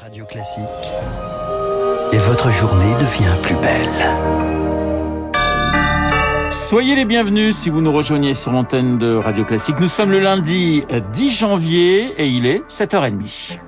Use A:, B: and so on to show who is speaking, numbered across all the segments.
A: Radio Classique. Et votre journée devient plus belle.
B: Soyez les bienvenus si vous nous rejoignez sur l'antenne de Radio Classique. Nous sommes le lundi 10 janvier et il est 7h30.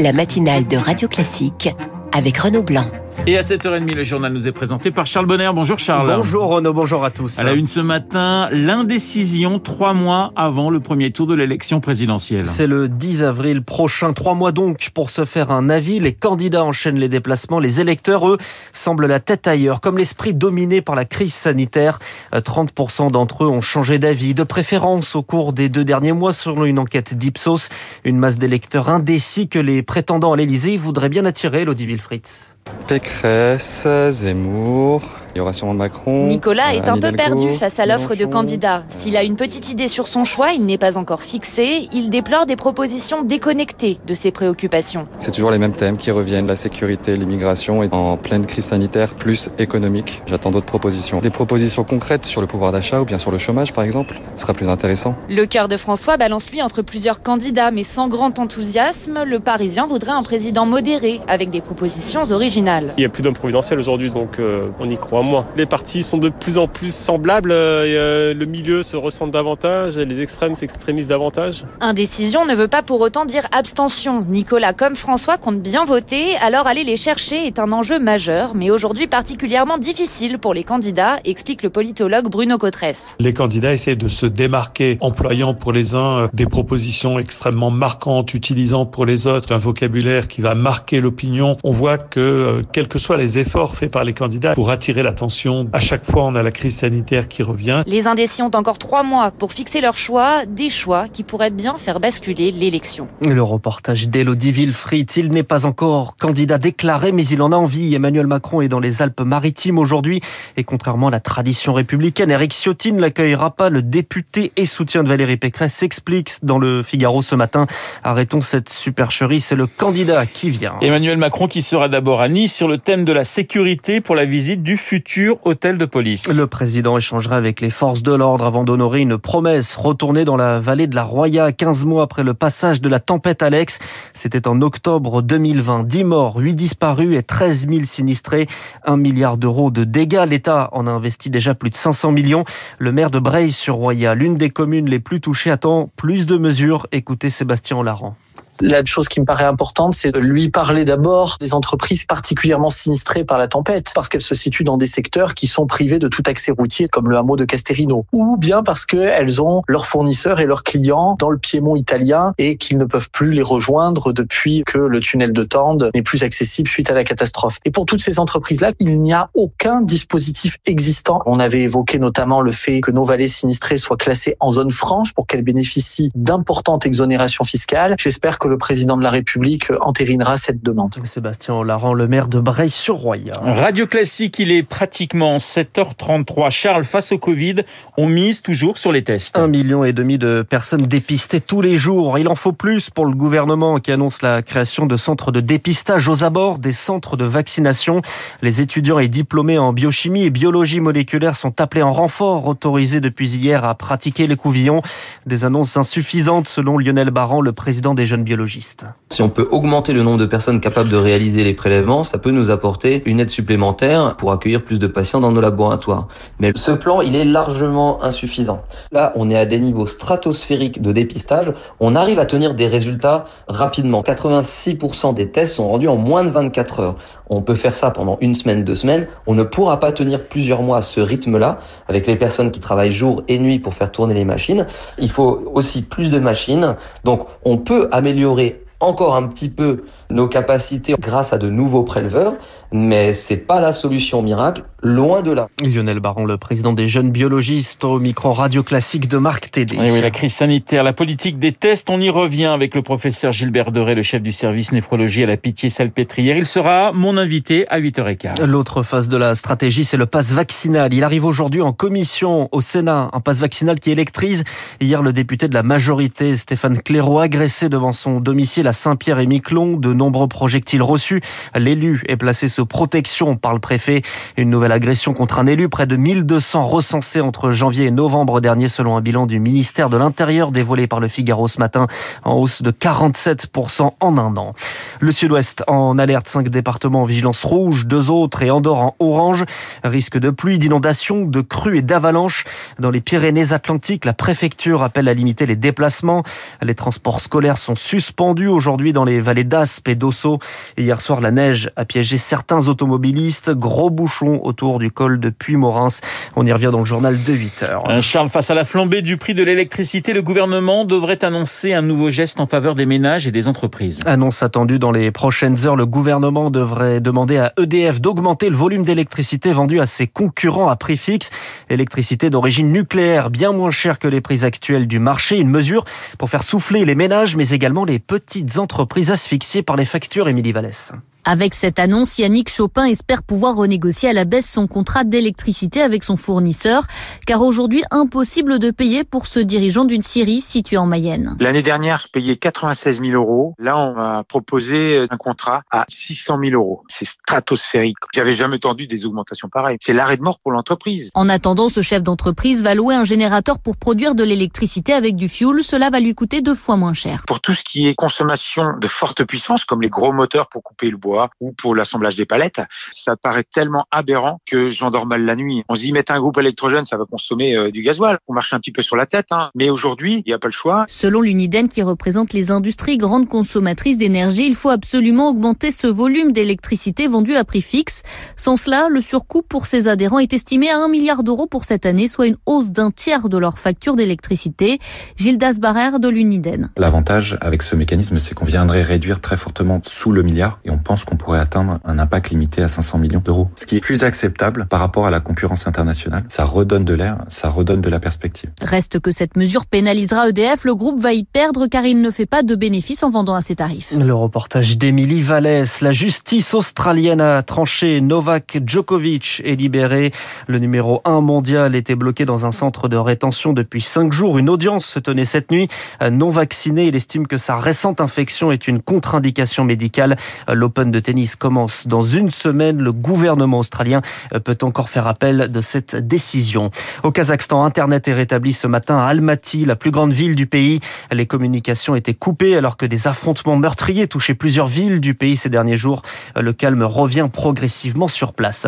C: La matinale de Radio Classique avec Renaud Blanc.
B: Et à 7h30, le journal nous est présenté par Charles Bonner. Bonjour Charles.
D: Bonjour Renaud, bonjour à tous.
B: À la une ce matin, l'indécision trois mois avant le premier tour de l'élection présidentielle.
D: C'est le 10 avril prochain, trois mois donc pour se faire un avis. Les candidats enchaînent les déplacements, les électeurs, eux, semblent la tête ailleurs. Comme l'esprit dominé par la crise sanitaire, 30% d'entre eux ont changé d'avis, de préférence au cours des deux derniers mois selon une enquête d'Ipsos. Une masse d'électeurs indécis que les prétendants à l'Elysée voudraient bien attirer, Lodi Fritz.
E: Pécresse, Zemmour, il y aura sûrement Macron.
F: Nicolas est un peu perdu face à l'offre de candidats. S'il a une petite idée sur son choix, il n'est pas encore fixé. Il déplore des propositions déconnectées de ses préoccupations.
E: C'est toujours les mêmes thèmes qui reviennent, la sécurité, l'immigration et en pleine crise sanitaire plus économique. J'attends d'autres propositions. Des propositions concrètes sur le pouvoir d'achat ou bien sur le chômage par exemple, ce sera plus intéressant.
F: Le cœur de François balance lui entre plusieurs candidats mais sans grand enthousiasme. Le Parisien voudrait un président modéré avec des propositions originales.
G: Il n'y a plus d'homme providentiel aujourd'hui donc euh, on y croit moins. Les partis sont de plus en plus semblables, euh, et, euh, le milieu se ressent davantage, les extrêmes s'extrémisent davantage.
F: Indécision ne veut pas pour autant dire abstention. Nicolas comme François comptent bien voter, alors aller les chercher est un enjeu majeur, mais aujourd'hui particulièrement difficile pour les candidats, explique le politologue Bruno Cotresse.
H: Les candidats essaient de se démarquer, employant pour les uns des propositions extrêmement marquantes, utilisant pour les autres un vocabulaire qui va marquer l'opinion. On voit que, euh, quels que soient les efforts faits par les candidats pour attirer l'attention, à chaque fois on a la crise sanitaire qui revient.
F: Les indécis ont encore trois mois pour fixer leur choix, des choix qui pourraient bien faire basculer l'élection.
D: Le reportage d'Elodie Wilfried, il n'est pas encore candidat déclaré, mais il en a envie. Emmanuel Macron est dans les Alpes-Maritimes aujourd'hui, et contrairement à la tradition républicaine, Eric Ciotti ne l'accueillera pas. Le député et soutien de Valérie Pécresse s'explique dans le Figaro ce matin. Arrêtons cette supercherie, c'est le candidat qui vient.
B: Emmanuel Macron qui sera d'abord à Nice sur le thème de la sécurité pour la visite du futur hôtel.
D: Le président échangera avec les forces de l'ordre avant d'honorer une promesse, retourner dans la vallée de la Roya 15 mois après le passage de la tempête Alex. C'était en octobre 2020. 10 morts, 8 disparus et 13 000 sinistrés. 1 milliard d'euros de dégâts. L'État en a investi déjà plus de 500 millions. Le maire de Breil-sur-Roya, l'une des communes les plus touchées, attend plus de mesures. Écoutez Sébastien Larand.
I: La chose qui me paraît importante, c'est de lui parler d'abord des entreprises particulièrement sinistrées par la tempête, parce qu'elles se situent dans des secteurs qui sont privés de tout accès routier, comme le hameau de Casterino, ou bien parce qu'elles ont leurs fournisseurs et leurs clients dans le Piémont italien et qu'ils ne peuvent plus les rejoindre depuis que le tunnel de Tende n'est plus accessible suite à la catastrophe. Et pour toutes ces entreprises-là, il n'y a aucun dispositif existant. On avait évoqué notamment le fait que nos vallées sinistrées soient classées en zone franche pour qu'elles bénéficient d'importantes exonérations fiscales. J'espère que le président de la République entérinera cette demande.
D: Sébastien Larand, le maire de Breil-sur-Roya.
B: Radio Classique, il est pratiquement 7h33. Charles, face au Covid, on mise toujours sur les tests.
D: Un million et demi de personnes dépistées tous les jours. Il en faut plus pour le gouvernement qui annonce la création de centres de dépistage aux abords des centres de vaccination. Les étudiants et diplômés en biochimie et biologie moléculaire sont appelés en renfort, autorisés depuis hier à pratiquer les couvillons. Des annonces insuffisantes selon Lionel Barran, le président des jeunes biologistes généalogiste.
J: Si on peut augmenter le nombre de personnes capables de réaliser les prélèvements, ça peut nous apporter une aide supplémentaire pour accueillir plus de patients dans nos laboratoires. Mais ce plan, il est largement insuffisant. Là, on est à des niveaux stratosphériques de dépistage. On arrive à tenir des résultats rapidement. 86% des tests sont rendus en moins de 24 heures. On peut faire ça pendant une semaine, deux semaines. On ne pourra pas tenir plusieurs mois à ce rythme-là avec les personnes qui travaillent jour et nuit pour faire tourner les machines. Il faut aussi plus de machines. Donc, on peut améliorer encore un petit peu nos capacités grâce à de nouveaux préleveurs, mais c'est pas la solution miracle, loin de là.
D: Lionel Baron, le président des jeunes biologistes au micro radio classique de Marc Tédé.
B: Oui, oui, la crise sanitaire, la politique des tests, on y revient avec le professeur Gilbert Doré, le chef du service néphrologie à la Pitié-Salpêtrière. Il sera mon invité à 8h15.
D: L'autre phase de la stratégie, c'est le pass vaccinal. Il arrive aujourd'hui en commission au Sénat, un pass vaccinal qui électrise. Hier, le député de la majorité, Stéphane Clairaut, agressé devant son domicile à à Saint-Pierre-et-Miquelon. De nombreux projectiles reçus. L'élu est placé sous protection par le préfet. Une nouvelle agression contre un élu. Près de 1200 recensés entre janvier et novembre dernier selon un bilan du ministère de l'Intérieur dévoilé par le Figaro ce matin en hausse de 47% en un an. Le sud-ouest en alerte 5 départements en vigilance rouge, deux autres et Andorre en orange. Risque de pluie, d'inondation, de crues et d'avalanches. Dans les Pyrénées-Atlantiques, la préfecture appelle à limiter les déplacements. Les transports scolaires sont suspendus dans les vallées d'Aspe et d'Osso. Hier soir, la neige a piégé certains automobilistes. Gros bouchons autour du col de Puy-Morins. On y revient dans le journal de 8 heures.
B: Charles, face à la flambée du prix de l'électricité, le gouvernement devrait annoncer un nouveau geste en faveur des ménages et des entreprises.
D: Annonce attendue dans les prochaines heures. Le gouvernement devrait demander à EDF d'augmenter le volume d'électricité vendu à ses concurrents à prix fixe. Électricité d'origine nucléaire, bien moins chère que les prix actuels du marché. Une mesure pour faire souffler les ménages, mais également les petites entreprises asphyxiées par les factures. Émilie Vallès.
K: Avec cette annonce, Yannick Chopin espère pouvoir renégocier à la baisse son contrat d'électricité avec son fournisseur, car aujourd'hui impossible de payer pour ce dirigeant d'une scierie située en Mayenne.
L: L'année dernière, je payais 96 000 euros. Là, on m'a proposé un contrat à 600 000 euros. C'est stratosphérique. J'avais jamais entendu des augmentations pareilles. C'est l'arrêt de mort pour l'entreprise.
K: En attendant, ce chef d'entreprise va louer un générateur pour produire de l'électricité avec du fuel. Cela va lui coûter deux fois moins cher.
L: Pour tout ce qui est consommation de forte puissance, comme les gros moteurs pour couper le bois, ou pour l'assemblage des palettes, ça paraît tellement aberrant que j'endors mal la nuit. On se dit mettre un groupe électrogène, ça va consommer euh, du gasoil. On marche un petit peu sur la tête, hein. mais aujourd'hui, il n'y a pas le choix.
K: Selon l'Uniden qui représente les industries grandes consommatrices d'énergie, il faut absolument augmenter ce volume d'électricité vendu à prix fixe. Sans cela, le surcoût pour ses adhérents est estimé à 1 milliard d'euros pour cette année, soit une hausse d'un tiers de leur facture d'électricité. Gildas Barrère de l'Uniden.
M: L'avantage avec ce mécanisme, c'est qu'on viendrait réduire très fortement sous le milliard et on pense qu'on pourrait atteindre un impact limité à 500 millions d'euros. Ce qui est plus acceptable par rapport à la concurrence internationale. Ça redonne de l'air, ça redonne de la perspective.
K: Reste que cette mesure pénalisera EDF. Le groupe va y perdre car il ne fait pas de bénéfices en vendant à ses tarifs.
D: Le reportage d'Émilie Vallès. La justice australienne a tranché. Novak Djokovic est libéré. Le numéro 1 mondial était bloqué dans un centre de rétention depuis 5 jours. Une audience se tenait cette nuit. Non vacciné, il estime que sa récente infection est une contre-indication médicale. L'Open de tennis commence dans une semaine. Le gouvernement australien peut encore faire appel de cette décision. Au Kazakhstan, Internet est rétabli ce matin à Almaty, la plus grande ville du pays. Les communications étaient coupées alors que des affrontements meurtriers touchaient plusieurs villes du pays ces derniers jours. Le calme revient progressivement sur place.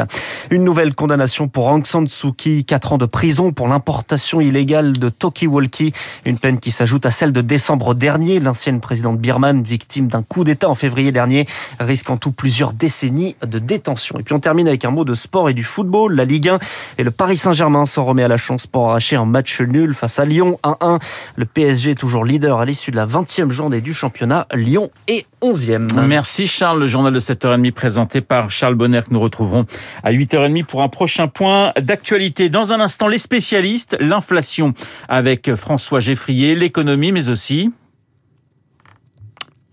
D: Une nouvelle condamnation pour Aung San Suu Kyi, 4 ans de prison pour l'importation illégale de Toki-Walkie, une peine qui s'ajoute à celle de décembre dernier. L'ancienne présidente birmane, victime d'un coup d'État en février dernier, risque en plusieurs décennies de détention. Et puis on termine avec un mot de sport et du football. La Ligue 1 et le Paris Saint-Germain s'en remet à la chance pour arracher un match nul face à Lyon 1-1. Le PSG est toujours leader à l'issue de la 20e journée du championnat. Lyon est 11e.
B: Merci Charles. Le journal de 7h30 présenté par Charles Bonner que nous retrouverons à 8h30 pour un prochain point d'actualité. Dans un instant, les spécialistes, l'inflation avec François Geffrier, l'économie mais aussi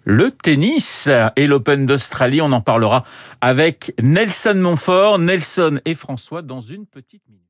B: le tennis et l'Open d'Australie. On en parlera avec Nelson Montfort, Nelson et François dans une petite minute.